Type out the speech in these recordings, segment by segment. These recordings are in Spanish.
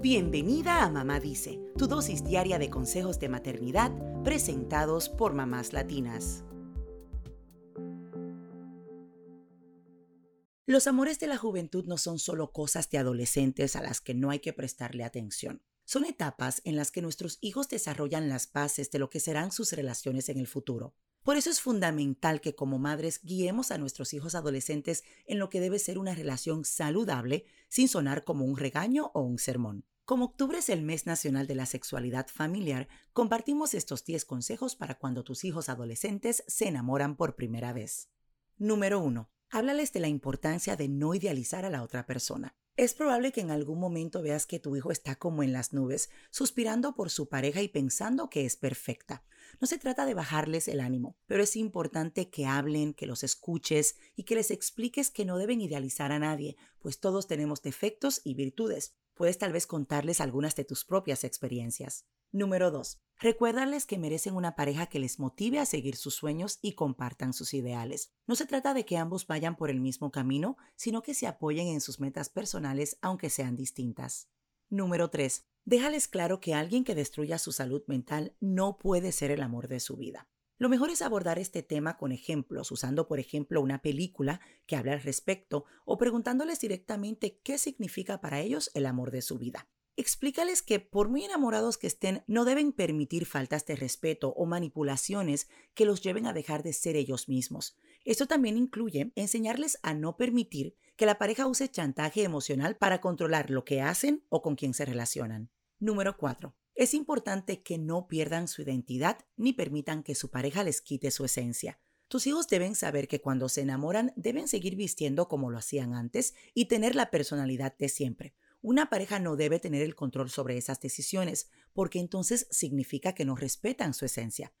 Bienvenida a Mamá Dice, tu dosis diaria de consejos de maternidad presentados por mamás latinas. Los amores de la juventud no son solo cosas de adolescentes a las que no hay que prestarle atención. Son etapas en las que nuestros hijos desarrollan las bases de lo que serán sus relaciones en el futuro. Por eso es fundamental que como madres guiemos a nuestros hijos adolescentes en lo que debe ser una relación saludable sin sonar como un regaño o un sermón. Como octubre es el mes nacional de la sexualidad familiar, compartimos estos 10 consejos para cuando tus hijos adolescentes se enamoran por primera vez. Número 1. Háblales de la importancia de no idealizar a la otra persona. Es probable que en algún momento veas que tu hijo está como en las nubes, suspirando por su pareja y pensando que es perfecta. No se trata de bajarles el ánimo, pero es importante que hablen, que los escuches y que les expliques que no deben idealizar a nadie, pues todos tenemos defectos y virtudes. Puedes tal vez contarles algunas de tus propias experiencias. Número 2. Recuérdales que merecen una pareja que les motive a seguir sus sueños y compartan sus ideales. No se trata de que ambos vayan por el mismo camino, sino que se apoyen en sus metas personales aunque sean distintas. Número 3. Déjales claro que alguien que destruya su salud mental no puede ser el amor de su vida. Lo mejor es abordar este tema con ejemplos, usando por ejemplo una película que habla al respecto o preguntándoles directamente qué significa para ellos el amor de su vida. Explícales que por muy enamorados que estén, no deben permitir faltas de respeto o manipulaciones que los lleven a dejar de ser ellos mismos. Esto también incluye enseñarles a no permitir que la pareja use chantaje emocional para controlar lo que hacen o con quién se relacionan. Número 4. Es importante que no pierdan su identidad ni permitan que su pareja les quite su esencia. Tus hijos deben saber que cuando se enamoran deben seguir vistiendo como lo hacían antes y tener la personalidad de siempre. Una pareja no debe tener el control sobre esas decisiones, porque entonces significa que no respetan su esencia.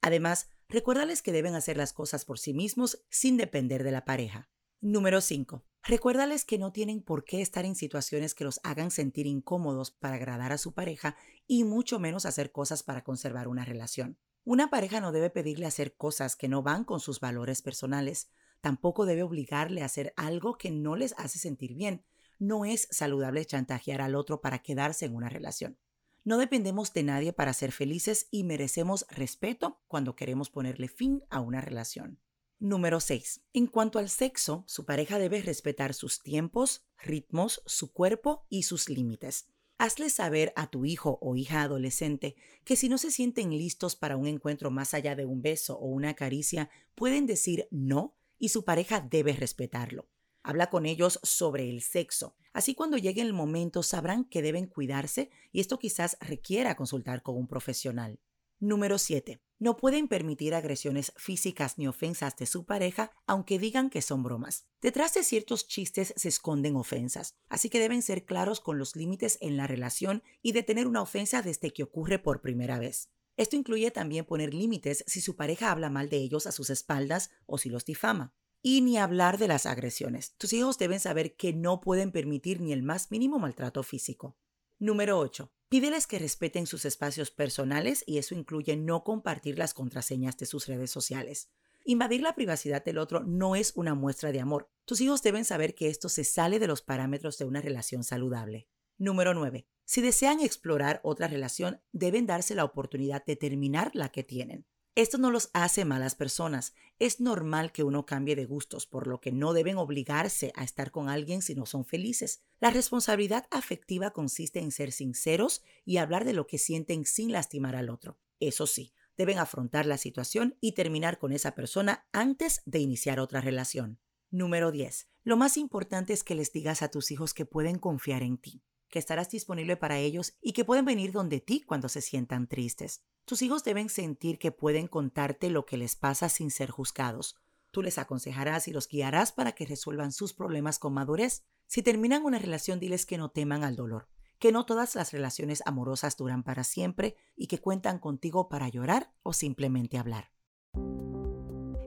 Además, recuérdales que deben hacer las cosas por sí mismos sin depender de la pareja. Número 5. Recuérdales que no tienen por qué estar en situaciones que los hagan sentir incómodos para agradar a su pareja y mucho menos hacer cosas para conservar una relación. Una pareja no debe pedirle hacer cosas que no van con sus valores personales. Tampoco debe obligarle a hacer algo que no les hace sentir bien, no es saludable chantajear al otro para quedarse en una relación. No dependemos de nadie para ser felices y merecemos respeto cuando queremos ponerle fin a una relación. Número 6. En cuanto al sexo, su pareja debe respetar sus tiempos, ritmos, su cuerpo y sus límites. Hazle saber a tu hijo o hija adolescente que si no se sienten listos para un encuentro más allá de un beso o una caricia, pueden decir no y su pareja debe respetarlo. Habla con ellos sobre el sexo. Así cuando llegue el momento sabrán que deben cuidarse y esto quizás requiera consultar con un profesional. Número 7. No pueden permitir agresiones físicas ni ofensas de su pareja, aunque digan que son bromas. Detrás de ciertos chistes se esconden ofensas, así que deben ser claros con los límites en la relación y detener una ofensa desde que ocurre por primera vez. Esto incluye también poner límites si su pareja habla mal de ellos a sus espaldas o si los difama. Y ni hablar de las agresiones. Tus hijos deben saber que no pueden permitir ni el más mínimo maltrato físico. Número 8. Pídeles que respeten sus espacios personales y eso incluye no compartir las contraseñas de sus redes sociales. Invadir la privacidad del otro no es una muestra de amor. Tus hijos deben saber que esto se sale de los parámetros de una relación saludable. Número 9. Si desean explorar otra relación, deben darse la oportunidad de terminar la que tienen. Esto no los hace malas personas. Es normal que uno cambie de gustos, por lo que no deben obligarse a estar con alguien si no son felices. La responsabilidad afectiva consiste en ser sinceros y hablar de lo que sienten sin lastimar al otro. Eso sí, deben afrontar la situación y terminar con esa persona antes de iniciar otra relación. Número 10. Lo más importante es que les digas a tus hijos que pueden confiar en ti, que estarás disponible para ellos y que pueden venir donde ti cuando se sientan tristes. Tus hijos deben sentir que pueden contarte lo que les pasa sin ser juzgados. Tú les aconsejarás y los guiarás para que resuelvan sus problemas con madurez. Si terminan una relación, diles que no teman al dolor, que no todas las relaciones amorosas duran para siempre y que cuentan contigo para llorar o simplemente hablar.